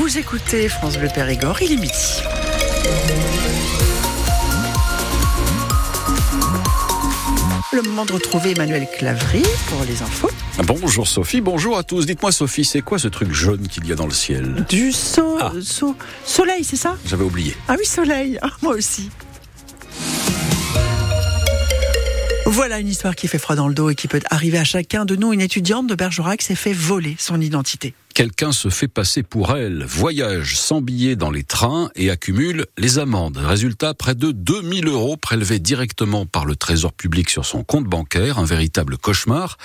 Vous écoutez France Bleu Périgord, il est midi. Le moment de retrouver Emmanuel Clavry pour les infos. Bonjour Sophie, bonjour à tous. Dites-moi Sophie, c'est quoi ce truc jaune qu'il y a dans le ciel Du so- Ah. so- soleil, c'est ça? J'avais oublié. Ah oui, soleil. Ah, moi aussi. Voilà une histoire qui fait froid dans le dos et qui peut arriver à chacun de nous. Une étudiante de Bergerac s'est fait voler son identité. Quelqu'un se fait passer pour elle, voyage sans billet dans les trains et accumule les amendes. Résultat, près de 2000 euros prélevés directement par le trésor public sur son compte bancaire. Un véritable cauchemar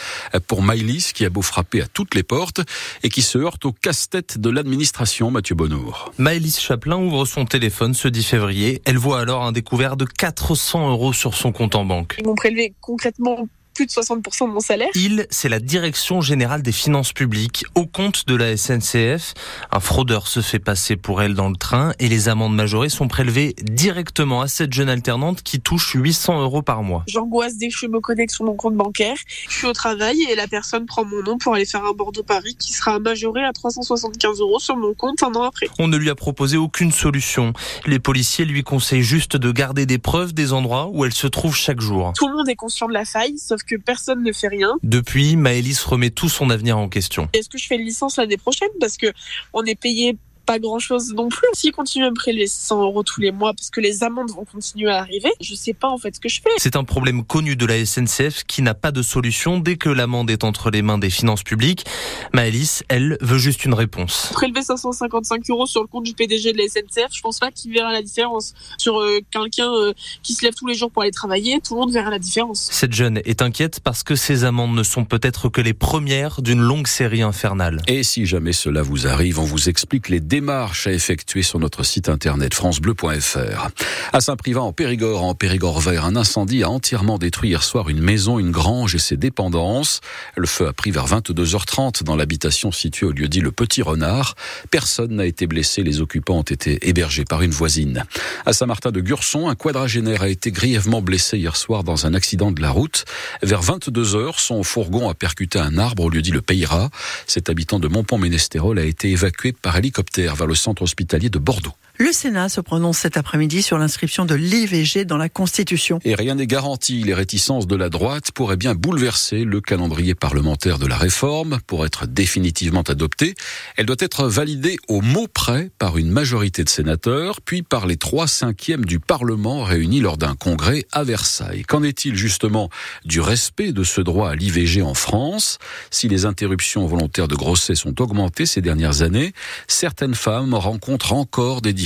pour Maïlis qui a beau frapper à toutes les portes et qui se heurte au casse-tête de l'administration, Mathieu Bonnour. Maëlys Chaplin ouvre son téléphone ce 10 février. Elle voit alors un découvert de 400 euros sur son compte en banque. Ils m'ont prélevé concrètement plus de 60% de mon salaire. Il, c'est la Direction générale des finances publiques, au compte de la SNCF. Un fraudeur se fait passer pour elle dans le train et les amendes majorées sont prélevées directement à cette jeune alternante qui touche 800 euros par mois. J'angoisse dès que je me connecte sur mon compte bancaire. Je suis au travail et la personne prend mon nom pour aller faire un Bordeaux-Paris qui sera majoré à 375 euros sur mon compte un an après. On ne lui a proposé aucune solution. Les policiers lui conseillent juste de garder des preuves des endroits où elle se trouve chaque jour. Tout le monde est conscient de la faille, sauf que personne ne fait rien. Depuis, Maëlys remet tout son avenir en question. Est-ce que je fais une licence l'année prochaine? Parce que on est payé pas grand chose non plus. S'ils continuent à me prélever 100 euros tous les mois parce que les amendes vont continuer à arriver, je sais pas en fait ce que je fais. C'est un problème connu de la SNCF qui n'a pas de solution dès que l'amende est entre les mains des finances publiques. Maëlys, elle, veut juste une réponse. Prélever 555 euros sur le compte du PDG de la SNCF, je pense pas qu'il verra la différence. Sur euh, quelqu'un euh, qui se lève tous les jours pour aller travailler, tout le monde verra la différence. Cette jeune est inquiète parce que ces amendes ne sont peut-être que les premières d'une longue série infernale. Et si jamais cela vous arrive, on vous explique les démarches à effectuer sur notre site internet francebleu.fr. À Saint-Privat en Périgord, en Périgord vert, un incendie a entièrement détruit hier soir une maison, une grange et ses dépendances. Le feu a pris vers 22h30 dans l'habitation située au lieu dit le Petit Renard. Personne n'a été blessé, les occupants ont été hébergés par une voisine. À Saint-Martin de Gurson, un quadragénaire a été grièvement blessé hier soir dans un accident de la route. Vers 22h, son fourgon a percuté un arbre au lieu dit le Peyra. Cet habitant de Montpont-Ménestérol a été évacué par hélicoptère vers le centre hospitalier de Bordeaux. Le Sénat se prononce cet après-midi sur l'inscription de l'IVG dans la Constitution. Et rien n'est garanti. Les réticences de la droite pourraient bien bouleverser le calendrier parlementaire de la réforme. Pour être définitivement adoptée, elle doit être validée au mot près par une majorité de sénateurs, puis par les trois cinquièmes du Parlement réunis lors d'un congrès à Versailles. Qu'en est-il justement du respect de ce droit à l'IVG en France? Si les interruptions volontaires de grossesse ont augmenté ces dernières années, certaines femmes rencontrent encore des difficultés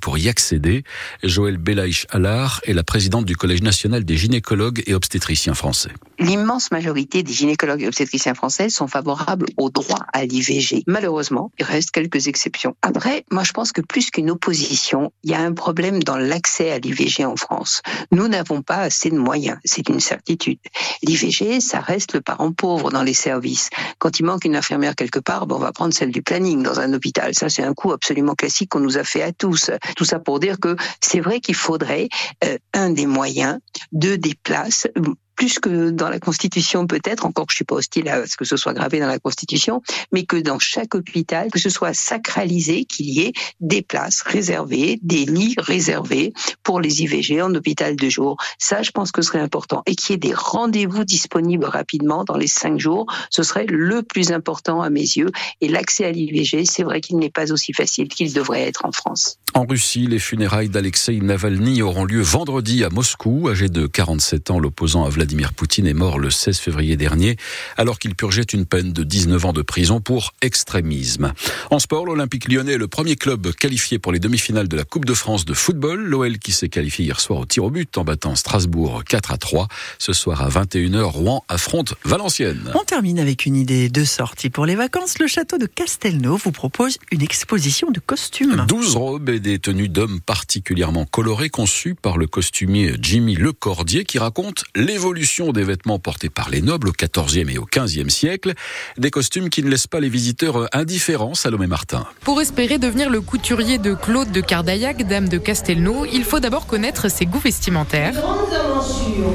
pour y accéder. Joël Belaïch Allard est la présidente du Collège national des gynécologues et obstétriciens français. L'immense majorité des gynécologues et obstétriciens français sont favorables au droit à l'IVG. Malheureusement, il reste quelques exceptions. Après, moi je pense que plus qu'une opposition, il y a un problème dans l'accès à l'IVG en France. Nous n'avons pas assez de moyens, c'est une certitude. L'IVG, ça reste le parent pauvre dans les services. Quand il manque une infirmière quelque part, ben, on va prendre celle du planning dans un hôpital. Ça, c'est un coup absolument classique qu'on nous a fait à tous. Tout ça pour dire que c'est vrai qu'il faudrait euh, un des moyens, deux des places, plus que dans la Constitution peut-être, encore que je suis pas hostile à ce que ce soit gravé dans la Constitution, mais que dans chaque hôpital, que ce soit sacralisé, qu'il y ait des places réservées, des lits réservés pour les IVG en hôpital de jour. Ça, je pense que ce serait important. Et qu'il y ait des rendez-vous disponibles rapidement dans les cinq jours, ce serait le plus important à mes yeux. Et l'accès à l'IVG, c'est vrai qu'il n'est pas aussi facile qu'il devrait être en France. En Russie, les funérailles d'Alexei Navalny auront lieu vendredi à Moscou. Âgé de 47 ans, l'opposant à Vladimir Poutine est mort le 16 février dernier, alors qu'il purgeait une peine de 19 ans de prison pour extrémisme. En sport, l'Olympique lyonnais est le premier club qualifié pour les demi-finales de la Coupe de France de football. L'OL qui s'est qualifié hier soir au tir au but en battant Strasbourg 4 à 3. Ce soir à 21h, Rouen affronte Valenciennes. On termine avec une idée de sortie pour les vacances. Le château de Castelnau vous propose une exposition de costumes. 12 robes et des tenues d'hommes particulièrement colorées conçues par le costumier Jimmy Lecordier qui raconte l'évolution des vêtements portés par les nobles au XIVe et au XVe siècle. Des costumes qui ne laissent pas les visiteurs indifférents, Salomé Martin. Pour espérer devenir le couturier de Claude de Cardaillac, dame de Castelnau, il faut d'abord connaître ses goûts vestimentaires.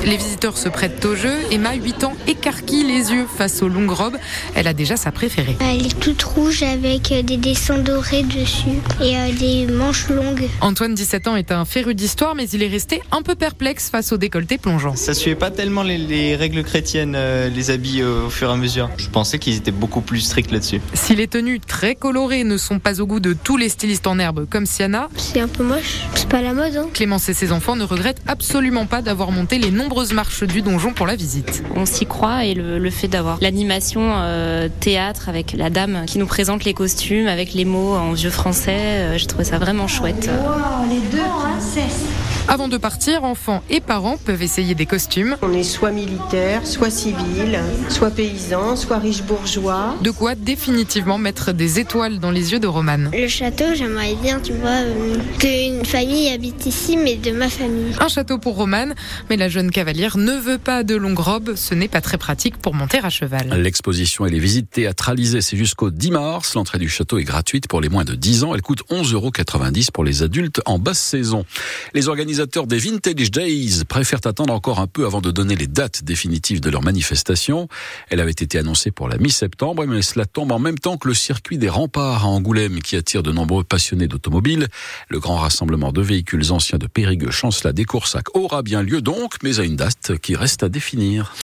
Les visiteurs se prêtent au jeu. Emma, 8 ans, écarquille les yeux face aux longues robes. Elle a déjà sa préférée. Elle est toute rouge avec des dessins dorés dessus et euh, des manches longues. Antoine, 17 ans, est un féru d'histoire, mais il est resté un peu perplexe face au décolleté plongeant. Ça suivait pas tellement les, les règles chrétiennes, euh, les habits euh, au fur et à mesure. Je pensais qu'ils étaient beaucoup plus stricts là-dessus. Si les tenues très colorées ne sont pas au goût de tous les stylistes en herbe comme Siana, C'est un peu moche. C'est pas la mode, hein. Clémence et ses enfants ne regrettent absolument pas d'avoir monté les nombreuses marches du donjon pour la visite. On s'y croit et le, le fait d'avoir l'animation euh, théâtre avec la dame qui nous présente les costumes avec les mots en vieux français, euh, j'ai trouvé ça vraiment chouette. Avant de partir, enfants et parents peuvent essayer des costumes. On est soit militaire, soit civil, soit paysan, soit riche bourgeois. De quoi définitivement mettre des étoiles dans les yeux de Romane. Le château, j'aimerais bien, tu vois, euh, qu'une famille habite ici, mais de ma famille. Un château pour Romane, mais la jeune cavalière ne veut pas de longue robe, ce n'est pas très pratique pour monter à cheval. L'exposition et les visites théâtralisées, c'est jusqu'au 10 mars. L'entrée du château est gratuite pour les moins de 10 ans. Elle coûte 11,90 euros pour les adultes en basse saison. Les organisateurs des Vintage Days préfèrent attendre encore un peu avant de donner les dates définitives de leur manifestation. Elle avait été annoncée pour la mi-septembre, mais cela tombe en même temps que le circuit des remparts à Angoulême qui attire de nombreux passionnés d'automobile. Le grand rassemblement de véhicules anciens de Périgueux, Chancelat, des Coursac aura bien lieu donc, mais à une date qui reste à définir.